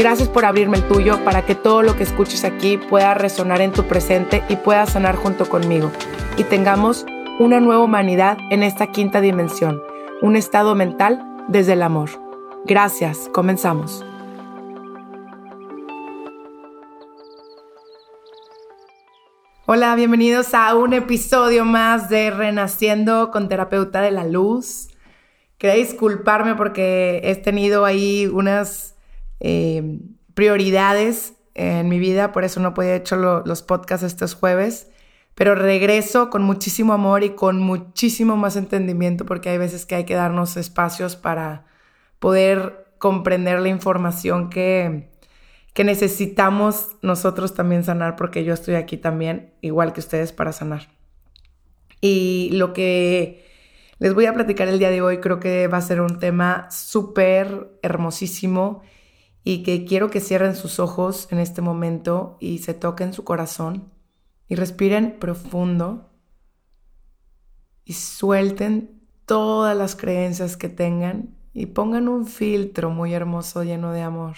Gracias por abrirme el tuyo para que todo lo que escuches aquí pueda resonar en tu presente y pueda sanar junto conmigo. Y tengamos una nueva humanidad en esta quinta dimensión, un estado mental desde el amor. Gracias, comenzamos. Hola, bienvenidos a un episodio más de Renaciendo con Terapeuta de la Luz. Quería disculparme porque he tenido ahí unas eh, prioridades en mi vida, por eso no podía hecho los podcasts estos jueves, pero regreso con muchísimo amor y con muchísimo más entendimiento porque hay veces que hay que darnos espacios para poder comprender la información que, que necesitamos nosotros también sanar porque yo estoy aquí también, igual que ustedes, para sanar. Y lo que les voy a platicar el día de hoy creo que va a ser un tema súper hermosísimo y que quiero que cierren sus ojos en este momento y se toquen su corazón y respiren profundo y suelten todas las creencias que tengan y pongan un filtro muy hermoso lleno de amor,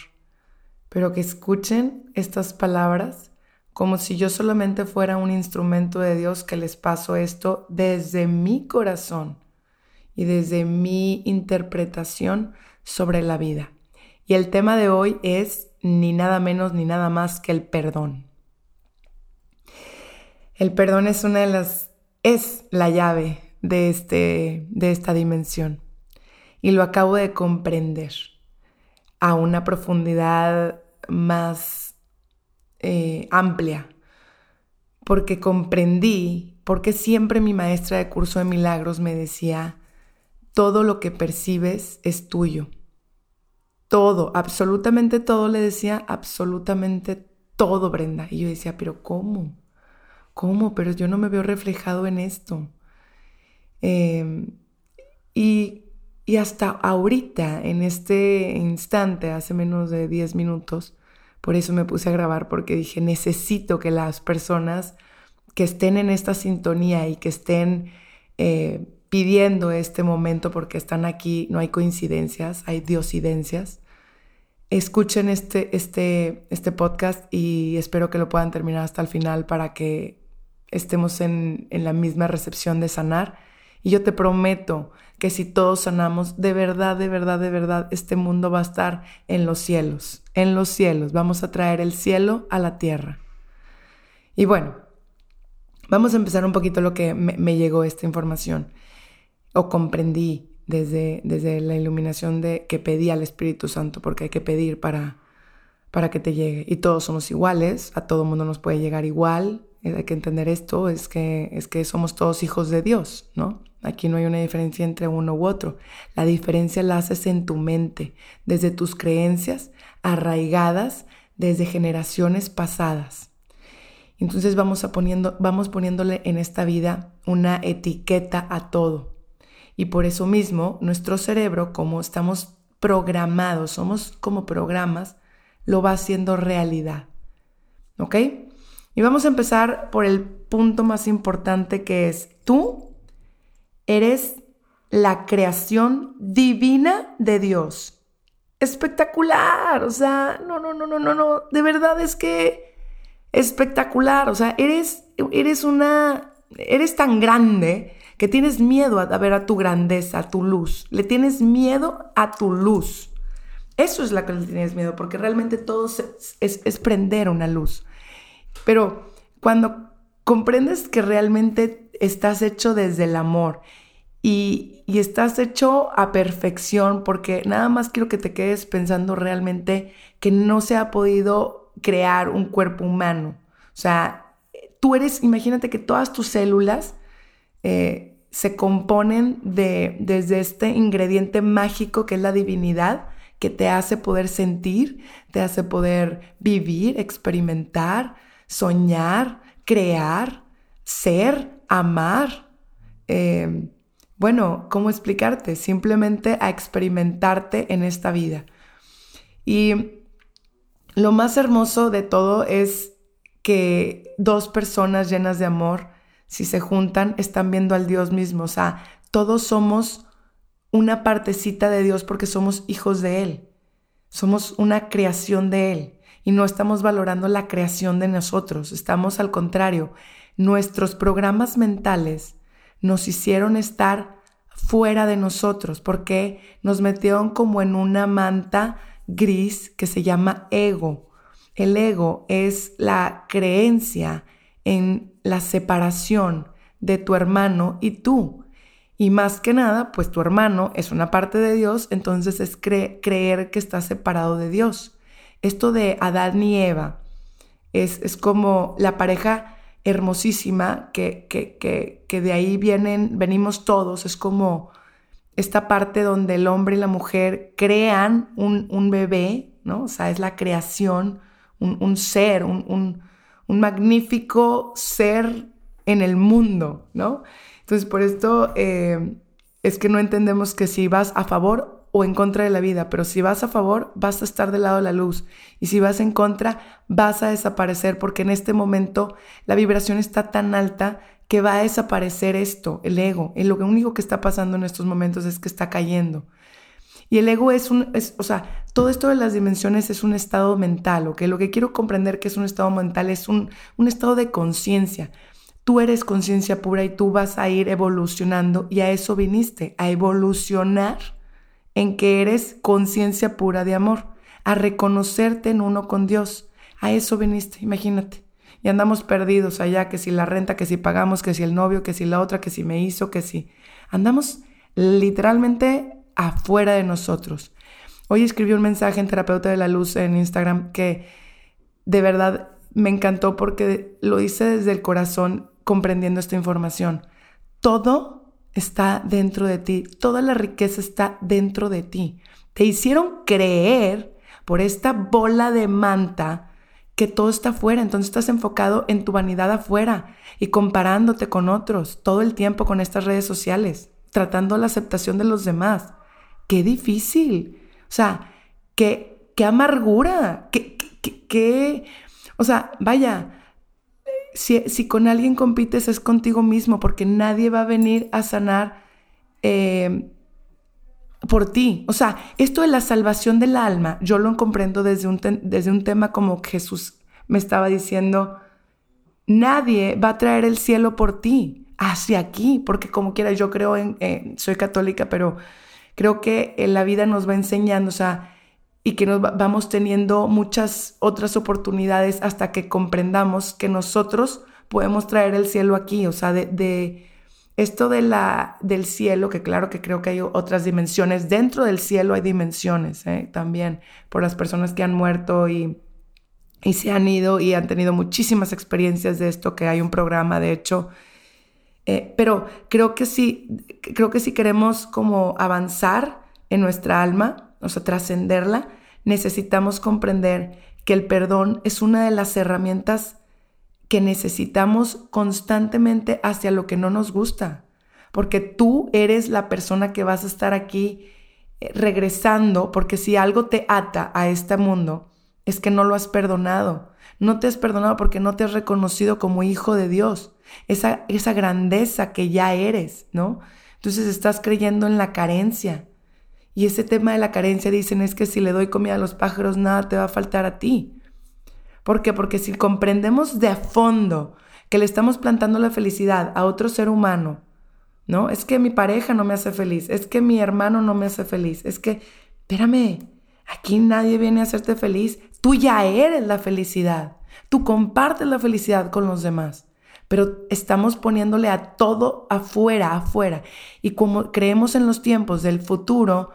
pero que escuchen estas palabras como si yo solamente fuera un instrumento de Dios que les paso esto desde mi corazón y desde mi interpretación sobre la vida. Y el tema de hoy es ni nada menos ni nada más que el perdón. El perdón es una de las es la llave de este de esta dimensión y lo acabo de comprender a una profundidad más eh, amplia porque comprendí porque siempre mi maestra de curso de milagros me decía todo lo que percibes es tuyo todo, absolutamente todo, le decía absolutamente todo, Brenda. Y yo decía, pero ¿cómo? ¿Cómo? Pero yo no me veo reflejado en esto. Em, y, y hasta ahorita, en este instante, hace menos de 10 minutos, por eso me puse a grabar, porque dije, necesito que las personas que estén en esta sintonía y que estén eh, pidiendo este momento, porque están aquí, no hay coincidencias, hay diosidencias, escuchen este, este, este podcast y espero que lo puedan terminar hasta el final para que estemos en, en la misma recepción de sanar. Y yo te prometo que si todos sanamos, de verdad, de verdad, de verdad, este mundo va a estar en los cielos, en los cielos. Vamos a traer el cielo a la tierra. Y bueno, vamos a empezar un poquito lo que me, me llegó esta información o comprendí desde, desde la iluminación de que pedí al Espíritu Santo, porque hay que pedir para, para que te llegue. Y todos somos iguales, a todo mundo nos puede llegar igual. Eh, hay que entender esto, es que, es que somos todos hijos de Dios, ¿no? Aquí no hay una diferencia entre uno u otro. La diferencia la haces en tu mente, desde tus creencias arraigadas desde generaciones pasadas. Entonces vamos, a poniendo, vamos poniéndole en esta vida una etiqueta a todo. Y por eso mismo, nuestro cerebro, como estamos programados, somos como programas, lo va haciendo realidad. ¿Ok? Y vamos a empezar por el punto más importante que es, tú eres la creación divina de Dios. Espectacular, o sea, no, no, no, no, no, no, de verdad es que espectacular, o sea, eres, eres una, eres tan grande que tienes miedo a ver a tu grandeza, a tu luz. Le tienes miedo a tu luz. Eso es la que le tienes miedo, porque realmente todo es, prender una luz. Pero cuando comprendes que realmente estás hecho desde el amor y, y, estás hecho a perfección porque nada más quiero que te quedes pensando realmente que no se ha podido crear un cuerpo humano. O sea, tú eres, imagínate que todas tus células eh, se componen de, desde este ingrediente mágico que es la divinidad, que te hace poder sentir, te hace poder vivir, experimentar, soñar, crear, ser, amar. Eh, bueno, ¿cómo explicarte? Simplemente a experimentarte en esta vida. Y lo más hermoso de todo es que dos personas llenas de amor, si se juntan, están viendo al Dios mismo. O sea, todos somos una partecita de Dios porque somos hijos de Él. Somos una creación de Él y no estamos valorando la creación de nosotros. Estamos al contrario. Nuestros programas mentales nos hicieron estar fuera de nosotros porque nos metieron como en una manta gris que se llama ego. El ego es la creencia en la separación de tu hermano y tú. Y más que nada, pues tu hermano es una parte de Dios, entonces es creer que está separado de Dios. Esto de Adán y Eva es, es como la pareja hermosísima que, que, que, de ahí vienen, venimos todos, es como esta parte donde el hombre y la mujer crean un, un bebé, ¿no? O sea, es la creación, un, un ser, un, un, magnífico ser en el mundo, ¿no? Entonces, por esto eh, es que no entendemos que si vas a favor o en contra de la vida, pero si vas a favor, vas a estar del lado de la luz. Y si vas en contra, vas a desaparecer, porque en este momento la vibración está tan alta que va a desaparecer esto, el ego. Y lo único que está pasando en estos momentos es que está cayendo. Y el ego es un, es, o sea, todo esto de las dimensiones es un estado mental, ¿ok? Lo que quiero comprender que es un estado mental es un, un estado de conciencia. Tú eres conciencia pura y tú vas a ir evolucionando y a eso viniste, a evolucionar en que eres conciencia pura de amor, a reconocerte en uno con Dios. A eso viniste, imagínate. Y andamos perdidos allá, que si la renta, que si pagamos, que si el novio, que si la otra, que si me hizo, que si... Andamos literalmente afuera de nosotros. Hoy escribí un mensaje en Terapeuta de la Luz en Instagram que de verdad me encantó porque lo hice desde el corazón comprendiendo esta información. Todo está dentro de ti, toda la riqueza está dentro de ti. Te hicieron creer por esta bola de manta que todo está afuera, entonces estás enfocado en tu vanidad afuera y comparándote con otros todo el tiempo con estas redes sociales, tratando la aceptación de los demás. Qué difícil. O sea, qué, qué amargura, qué, qué, o sea, vaya, si, con alguien compites es contigo mismo, porque nadie va a venir a sanar eh, por ti. O sea, esto de la salvación del alma, yo lo comprendo desde un, desde un tema como Jesús me estaba diciendo, nadie va a traer el cielo por ti, hacia aquí, porque como quiera, yo creo en, soy católica, pero creo que en la vida nos va enseñando, o sea, y que nos vamos teniendo muchas otras oportunidades hasta que comprendamos que nosotros podemos traer el cielo aquí, o sea, de, esto de la, del cielo, que claro que creo que hay otras dimensiones, dentro del cielo hay dimensiones ¿eh? también por las personas que han muerto y, y se han ido y han tenido muchísimas experiencias de esto, que hay un programa, de hecho, eh, pero creo que creo que si queremos como avanzar en nuestra alma, o sea, trascenderla, necesitamos comprender que el perdón es una de las herramientas que necesitamos constantemente hacia lo que no nos gusta, porque tú eres la persona que vas a estar aquí eh, regresando, porque si algo te ata a este mundo, es que no lo has perdonado. No te has perdonado porque no te has reconocido como hijo de Dios, esa, esa grandeza que ya eres, ¿no? Entonces estás creyendo en la carencia, y ese tema de la carencia dicen es que si le doy comida a los pájaros, nada te va a faltar a ti. ¿Por qué? Porque si comprendemos de fondo que le estamos plantando la felicidad a otro ser humano, ¿no? Es que mi pareja no me hace feliz, es que mi hermano no me hace feliz, es que, espérame, aquí nadie viene a hacerte feliz, tú ya eres la felicidad, tú compartes la felicidad con los demás. pero estamos poniéndole a todo afuera, afuera. Y como creemos en los tiempos del futuro,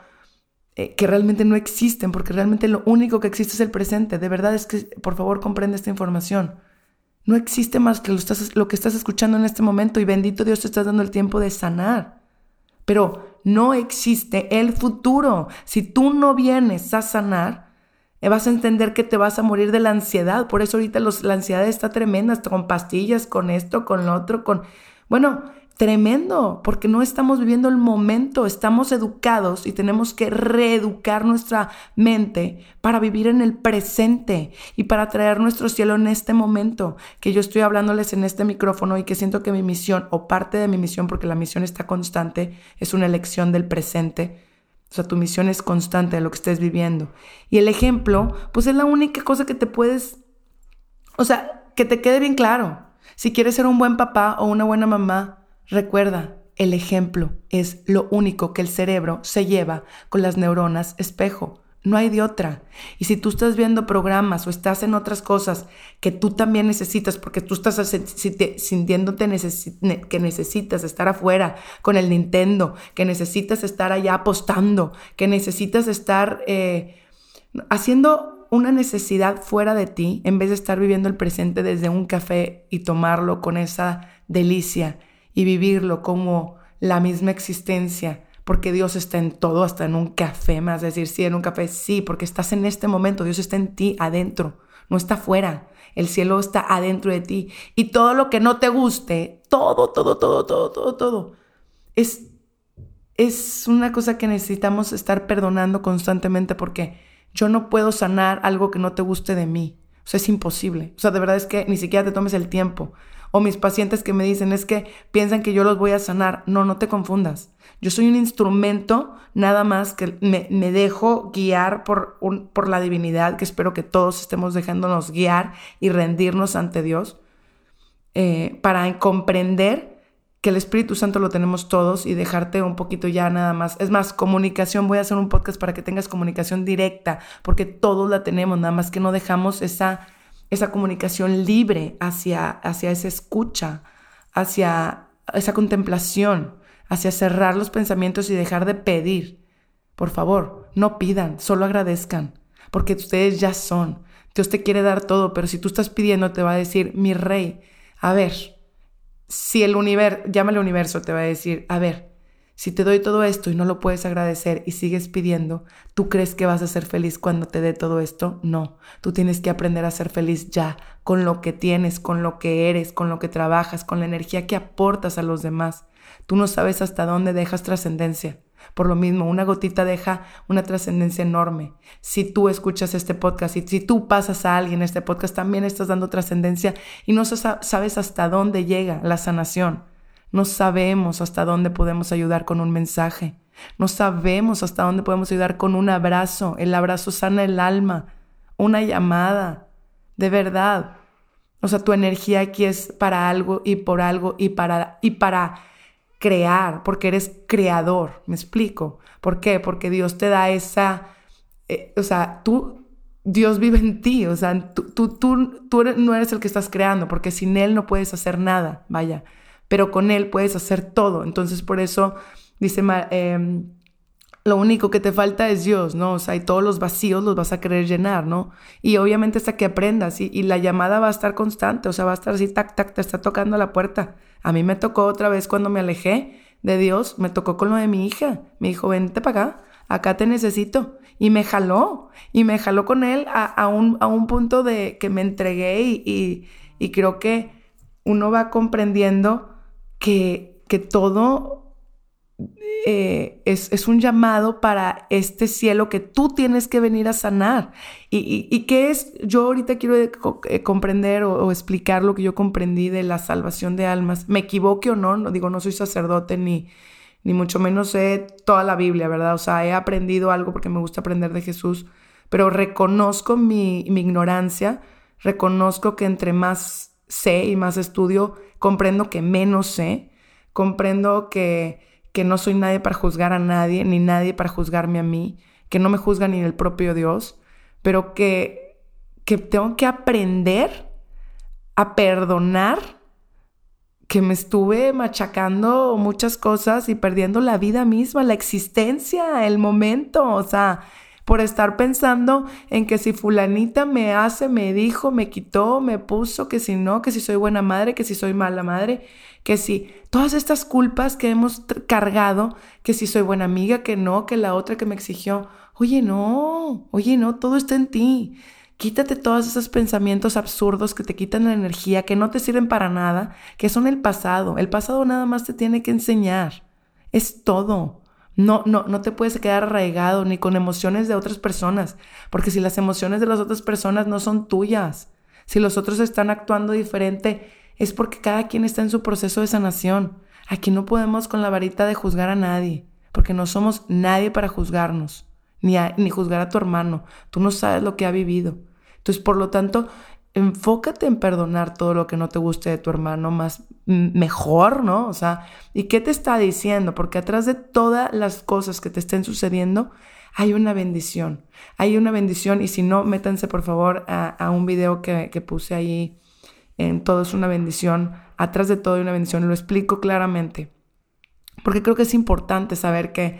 eh, que realmente no existen, porque realmente lo único que existe es el presente. De verdad es que, por favor, comprende esta información. No existe más que lo, lo que estás escuchando en este momento y bendito Dios te estás dando el tiempo de sanar. Pero no existe el futuro. Si tú no vienes a sanar, vas a entender que te vas a morir de la ansiedad. Por eso ahorita la ansiedad está tremenda, con pastillas, con esto, con lo otro, con... Bueno, tremendo, porque no estamos viviendo el momento, estamos educados y tenemos que reeducar nuestra mente para vivir en el presente y para traer nuestro cielo en este momento, que yo estoy hablándoles en este micrófono y que siento que mi misión o parte de mi misión, porque la misión está constante, es una elección del presente. O sea, tu misión es constante de lo que estés viviendo. Y el ejemplo, pues es la única cosa que te puedes, o sea, que te quede bien claro. Si quieres ser un buen papá o una buena mamá, Recuerda, el ejemplo es lo único que el cerebro se lleva con las neuronas espejo. No hay de otra. Y si tú estás viendo programas o estás en otras cosas que tú también necesitas, porque tú estás sintiéndote que necesitas estar afuera con el Nintendo, que necesitas estar allá apostando, que necesitas estar eh, haciendo una necesidad fuera de ti, en vez de estar viviendo el presente desde un café y tomarlo con esa delicia y vivirlo como la misma existencia, porque Dios está en todo, hasta en un café, más decir, sí, en un café, sí, porque estás en este momento, Dios está en ti, adentro, no está afuera, el cielo está adentro de ti. Y todo lo que no te guste, todo, todo, todo, todo, todo, todo, es, es una cosa que necesitamos estar perdonando constantemente porque yo no puedo sanar algo que no te guste de mí. O sea, es imposible. O sea, de verdad es que ni siquiera te tomes el tiempo. O mis pacientes que me dicen es que piensan que yo los voy a sanar. No, no te confundas. Yo soy un instrumento nada más que me, dejo guiar por, un, por la divinidad, que espero que todos estemos dejándonos guiar y rendirnos ante Dios, eh, para comprender que el Espíritu Santo lo tenemos todos y dejarte un poquito ya nada más. Es más, comunicación, voy a hacer un podcast para que tengas comunicación directa, porque todos la tenemos, nada más que no dejamos esa esa comunicación libre hacia, hacia esa escucha, hacia esa contemplación, hacia cerrar los pensamientos y dejar de pedir. Por favor, no pidan, solo agradezcan, porque ustedes ya son. Dios te quiere dar todo, pero si tú estás pidiendo, te va a decir, mi rey, a ver, si el universo, llámale universo, te va a decir, a ver, si te doy todo esto y no lo puedes agradecer y sigues pidiendo, ¿tú crees que vas a ser feliz cuando te dé todo esto? No, tú tienes que aprender a ser feliz ya, con lo que tienes, con lo que eres, con lo que trabajas, con la energía que aportas a los demás. Tú no sabes hasta dónde dejas trascendencia. Por lo mismo, una gotita deja una trascendencia enorme. Si tú escuchas este podcast y si tú pasas a alguien este podcast, también estás dando trascendencia y no sabes hasta dónde llega la sanación. No sabemos hasta dónde podemos ayudar con un mensaje. No sabemos hasta dónde podemos ayudar con un abrazo. El abrazo sana el alma. Una llamada. De verdad. O sea, tu energía aquí es para algo y por algo y para, y para crear, porque eres creador. ¿Me explico? ¿Por qué? Porque Dios te da esa... Eh, o sea, tú, Dios vive en ti. O sea, tú, tú, tú, tú no eres el que estás creando, porque sin Él no puedes hacer nada. Vaya pero con Él puedes hacer todo. Entonces por eso dice, eh, lo único que te falta es Dios, ¿no? O sea, y todos los vacíos los vas a querer llenar, ¿no? Y obviamente hasta que aprendas y, y, la llamada va a estar constante, o sea, va a estar así, tac, tac, te está tocando la puerta. A mí me tocó otra vez cuando me alejé de Dios, me tocó con lo de mi hija. Me dijo, vente para acá, acá te necesito. Y me jaló, y me jaló con él a, un, a un, punto de que me entregué y, y, y creo que uno va comprendiendo que, que todo eh, es, un llamado para este cielo que tú tienes que venir a sanar. ¿Y, y, qué es? Yo ahorita quiero eh, eh, comprender o, explicar lo que yo comprendí de la salvación de almas. Me equivoque o no, no digo, no soy sacerdote ni, ni mucho menos sé toda la Biblia, ¿verdad? O sea, he aprendido algo porque me gusta aprender de Jesús, pero reconozco mi, mi ignorancia, reconozco que entre más sé y más estudio, comprendo que menos sé, comprendo que, que no soy nadie para juzgar a nadie, ni nadie para juzgarme a mí, que no me juzga ni el propio Dios, pero que, que tengo que aprender a perdonar que me estuve machacando muchas cosas y perdiendo la vida misma, la existencia, el momento, o sea, por estar pensando en que si fulanita me hace, me dijo, me quitó, me puso, que si no, que si soy buena madre, que si soy mala madre, que si todas estas culpas que hemos cargado, que si soy buena amiga, que no, que la otra que me exigió, oye no, oye no, todo está en ti. Quítate todos esos pensamientos absurdos que te quitan la energía, que no te sirven para nada, que son el pasado. El pasado nada más te tiene que enseñar. Es todo. No, no, no te puedes quedar arraigado ni con emociones de otras personas, porque si las emociones de las otras personas no son tuyas, si los otros están actuando diferente, es porque cada quien está en su proceso de sanación. Aquí no podemos con la varita de juzgar a nadie, porque no somos nadie para juzgarnos, ni, ni juzgar a tu hermano. Tú no sabes lo que ha vivido. Entonces, por lo tanto, enfócate en perdonar todo lo que no te guste de tu hermano más mejor, ¿no? O sea, ¿y qué te está diciendo? Porque atrás de todas las cosas que te estén sucediendo, hay una bendición. Hay una bendición y si no, métanse por favor a, un video que, puse ahí en Todo es una bendición. Atrás de todo hay una bendición. Lo explico claramente. Porque creo que es importante saber que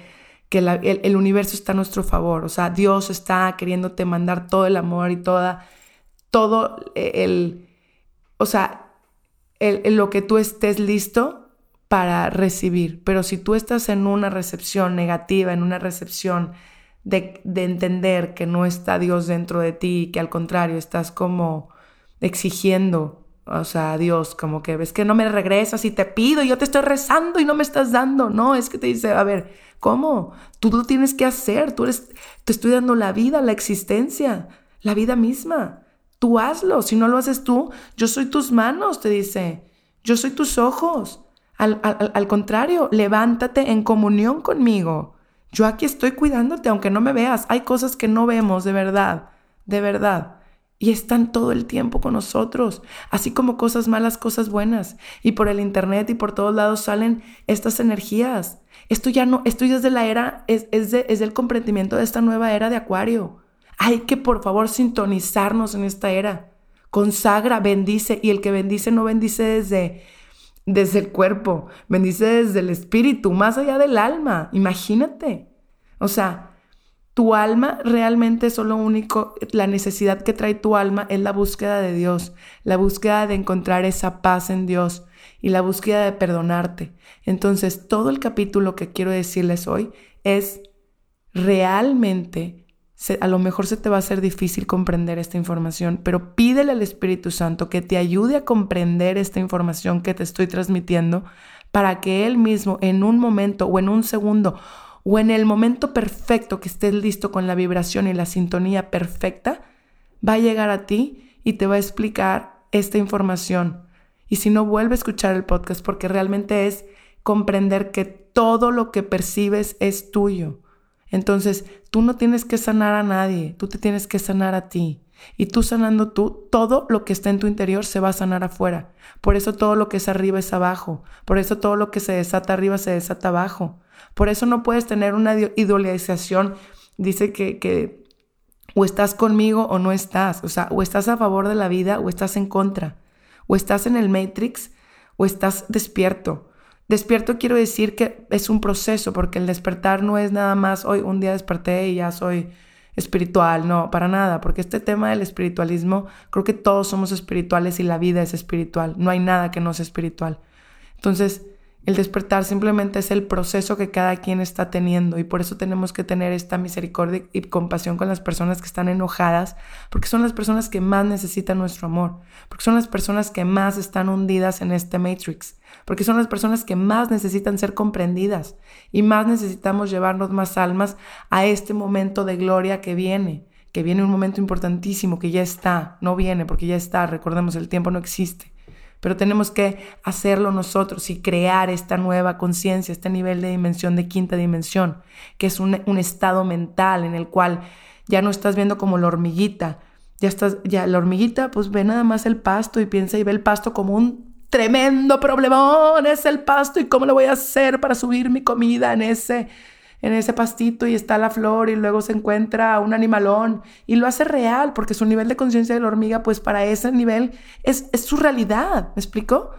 que el, universo está a nuestro favor, o sea, Dios está queriéndote mandar todo el amor y toda, todo el, o sea, el, lo que tú estés listo para recibir. Pero si tú estás en una recepción negativa, en una recepción de, de entender que no está Dios dentro de ti, que al contrario estás como exigiendo o sea, Dios, como que ves que no me regresas y te pido, y yo te estoy rezando y no me estás dando. No, es que te dice, a ver, ¿cómo? Tú lo tienes que hacer, tú eres, te estoy dando la vida, la existencia, la vida misma. Tú hazlo, si no lo haces tú, yo soy tus manos, te dice, yo soy tus ojos. Al, al contrario, levántate en comunión conmigo. Yo aquí estoy cuidándote, aunque no me veas. Hay cosas que no vemos, de verdad, de verdad y están todo el tiempo con nosotros, así como cosas malas, cosas buenas. Y por el internet y por todos lados salen estas energías. Esto ya no, esto ya es de la era, es, es, es del comprendimiento de esta nueva era de Acuario. Hay que por favor sintonizarnos en esta era. Consagra, bendice, y el que bendice no bendice desde, desde el cuerpo, bendice desde el espíritu, más allá del alma. Imagínate. O sea, tu alma realmente es lo único, la necesidad que trae tu alma es la búsqueda de Dios, la búsqueda de encontrar esa paz en Dios y la búsqueda de perdonarte. Entonces, todo el capítulo que quiero decirles hoy es realmente, a lo mejor se te va a hacer difícil comprender esta información, pero pídele al Espíritu Santo que te ayude a comprender esta información que te estoy transmitiendo para que Él mismo en un momento o en un segundo o en el momento perfecto que estés listo con la vibración y la sintonía perfecta, va a llegar a ti y te va a explicar esta información. Y si no, vuelve a escuchar el podcast porque realmente es comprender que todo lo que percibes es tuyo. Entonces, tú no tienes que sanar a nadie, tú te tienes que sanar a ti. Y tú sanando tú, todo lo que está en tu interior se va a sanar afuera. Por eso todo lo que es arriba es abajo. Por eso todo lo que se desata arriba se desata abajo. Por eso no puedes tener una idealización. Dice que, que o estás conmigo o no estás. O sea, o estás a favor de la vida o estás en contra. O estás en el Matrix o estás despierto. Despierto quiero decir que es un proceso, porque el despertar no es nada más, hoy un día desperté y ya soy espiritual, no, para nada, porque este tema del espiritualismo, creo que todos somos espirituales y la vida es espiritual, no hay nada que no sea espiritual. Entonces, el despertar simplemente es el proceso que cada quien está teniendo y por eso tenemos que tener esta misericordia y compasión con las personas que están enojadas, porque son las personas que más necesitan nuestro amor, porque son las personas que más están hundidas en este matrix, porque son las personas que más necesitan ser comprendidas y más necesitamos llevarnos más almas a este momento de gloria que viene, que viene un momento importantísimo que ya está, no viene porque ya está, recordemos, el tiempo no existe pero tenemos que hacerlo nosotros y crear esta nueva conciencia, este nivel de dimensión de quinta dimensión, que es un, estado mental en el cual ya no estás viendo como la hormiguita, ya estás, ya la hormiguita pues ve nada más el pasto y piensa y ve el pasto como un tremendo problemón, es el pasto y cómo lo voy a hacer para subir mi comida en ese en ese pastito y está la flor y luego se encuentra un animalón y lo hace real porque su nivel de conciencia de la hormiga pues para ese nivel es, es su realidad, ¿me explico?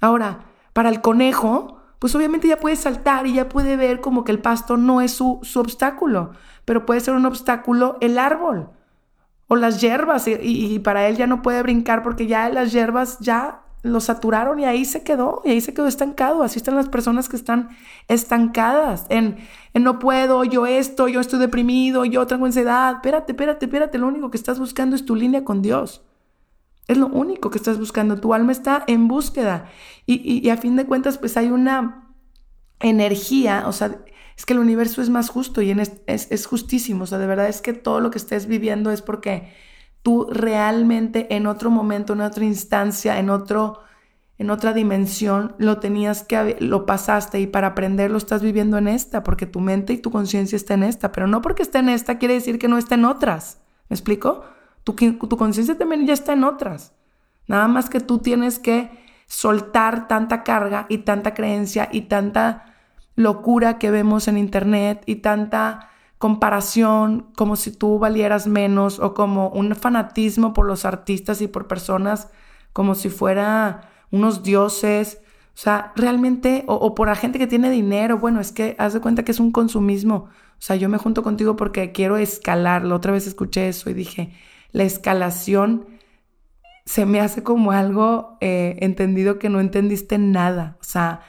Ahora, para el conejo, pues obviamente ya puede saltar y ya puede ver como que el pasto no es su, su obstáculo, pero puede ser un obstáculo el árbol o las hierbas y, para él ya no puede brincar porque ya las hierbas ya lo saturaron y ahí se quedó, y ahí se quedó estancado. Así están las personas que están estancadas en, en, no puedo, yo esto, yo estoy deprimido, yo tengo ansiedad. Espérate, espérate, espérate. Lo único que estás buscando es tu línea con Dios. Es lo único que estás buscando. Tu alma está en búsqueda. Y, y a fin de cuentas, pues hay una energía, o sea, es que el universo es más justo y es, es, justísimo. O sea, de verdad es que todo lo que estés viviendo es porque tú realmente en otro momento, en otra instancia, en otro en otra dimensión lo tenías que lo pasaste y para aprender lo estás viviendo en esta, porque tu mente y tu conciencia está en esta, pero no porque esté en esta quiere decir que no está en otras. ¿Me explico? Tu, tu conciencia también ya está en otras. Nada más que tú tienes que soltar tanta carga y tanta creencia y tanta locura que vemos en internet y tanta comparación como si tú valieras menos o como un fanatismo por los artistas y por personas como si fuera unos dioses. O sea, realmente, o, por la gente que tiene dinero, bueno, es que haz de cuenta que es un consumismo. O sea, yo me junto contigo porque quiero escalar. La otra vez escuché eso y dije, la escalación se me hace como algo eh, entendido que no entendiste nada. O sea,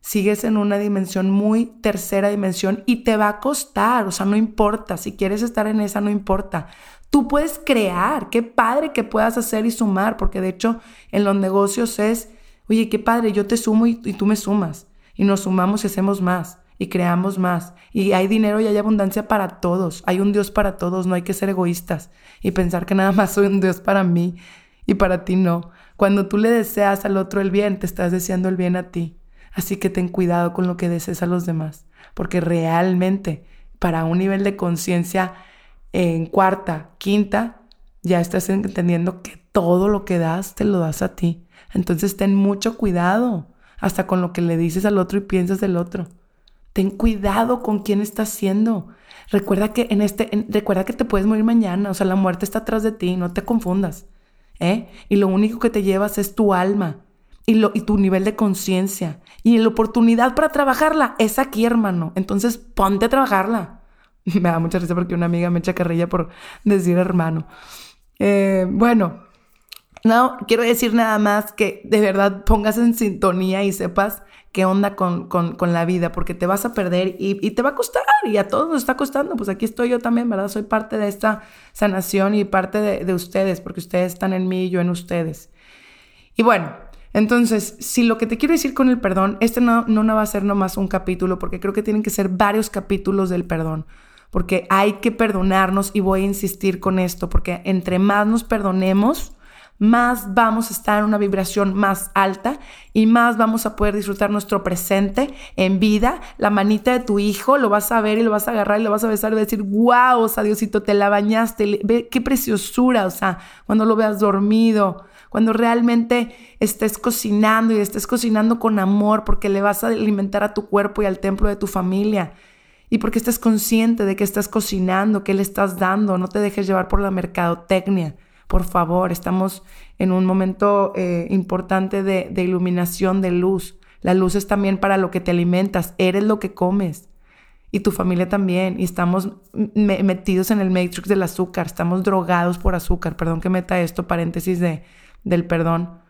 sigues en una dimensión muy tercera dimensión y te va a costar, o sea, no importa, si quieres estar en esa, no importa. Tú puedes crear, qué padre que puedas hacer y sumar, porque de hecho en los negocios es, oye, qué padre, yo te sumo y, tú me sumas, y nos sumamos y hacemos más, y creamos más, y hay dinero y hay abundancia para todos, hay un Dios para todos, no hay que ser egoístas y pensar que nada más soy un Dios para mí y para ti no. Cuando tú le deseas al otro el bien, te estás deseando el bien a ti. Así que ten cuidado con lo que desees a los demás, porque realmente para un nivel de conciencia en cuarta, quinta, ya estás entendiendo que todo lo que das te lo das a ti. Entonces ten mucho cuidado hasta con lo que le dices al otro y piensas del otro. Ten cuidado con quién estás siendo. Recuerda que en este, recuerda que te puedes morir mañana, o sea, la muerte está atrás de ti, no te confundas. ¿eh? Y lo único que te llevas es tu alma y, tu nivel de conciencia. Y la oportunidad para trabajarla es aquí, hermano. Entonces, ponte a trabajarla. Me da mucha risa porque una amiga me echa carrilla por decir hermano. Eh, bueno, no quiero decir nada más que de verdad pongas en sintonía y sepas qué onda con, con, la vida, porque te vas a perder y, y, te va a costar, y a todos nos está costando. Pues aquí estoy yo también, ¿verdad? Soy parte de esta sanación y parte de, de ustedes, porque ustedes están en mí y yo en ustedes. Y bueno, entonces, si lo que te quiero decir con el perdón, este no, no va a ser nomás un capítulo, porque creo que tienen que ser varios capítulos del perdón, porque hay que perdonarnos y voy a insistir con esto, porque entre más nos perdonemos, más vamos a estar en una vibración más alta y más vamos a poder disfrutar nuestro presente en vida. La manita de tu hijo lo vas a ver y lo vas a agarrar y lo vas a besar y decir, wow, o Diosito, te la bañaste, ve qué preciosura, o sea, cuando lo veas dormido cuando realmente estés cocinando y estés cocinando con amor porque le vas a alimentar a tu cuerpo y al templo de tu familia. Y porque estés consciente de que estás cocinando, que le estás dando, no te dejes llevar por la mercadotecnia. Por favor, estamos en un momento eh, importante de, de iluminación, de luz. La luz es también para lo que te alimentas, eres lo que comes y tu familia también. Y estamos metidos en el matrix del azúcar, estamos drogados por azúcar. Perdón que meta esto, paréntesis de, del perdón.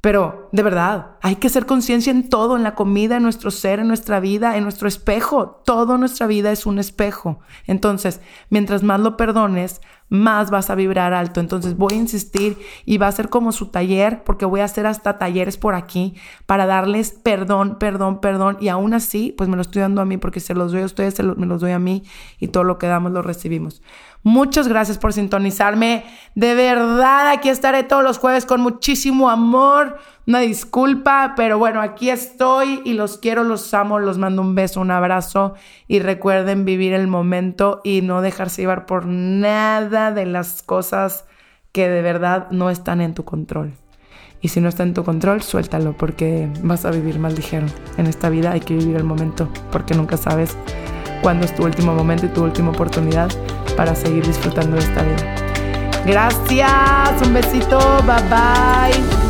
Pero de verdad, hay que hacer conciencia en todo, en la comida, en nuestro ser, en nuestra vida, en nuestro espejo. Toda nuestra vida es un espejo. Entonces, mientras más lo perdones, más vas a vibrar alto. Entonces voy a insistir y va a ser como su taller, porque voy a hacer hasta talleres por aquí para darles perdón, perdón, perdón. Y aún así, pues me lo estoy dando a mí, porque se los doy a ustedes, me los doy a mí y todo lo que damos lo recibimos. Muchas gracias por sintonizarme. De verdad, aquí estaré todos los jueves con muchísimo amor. Una disculpa, pero bueno, aquí estoy y los quiero, los amo, los mando un beso, un abrazo y recuerden vivir el momento y no dejarse llevar por nada de las cosas que de verdad no están en tu control. Y si no está en tu control, suéltalo porque vas a vivir más ligero. En esta vida hay que vivir el momento porque nunca sabes cuándo es tu último momento y tu última oportunidad para seguir disfrutando de esta vida. Gracias, un besito, bye bye.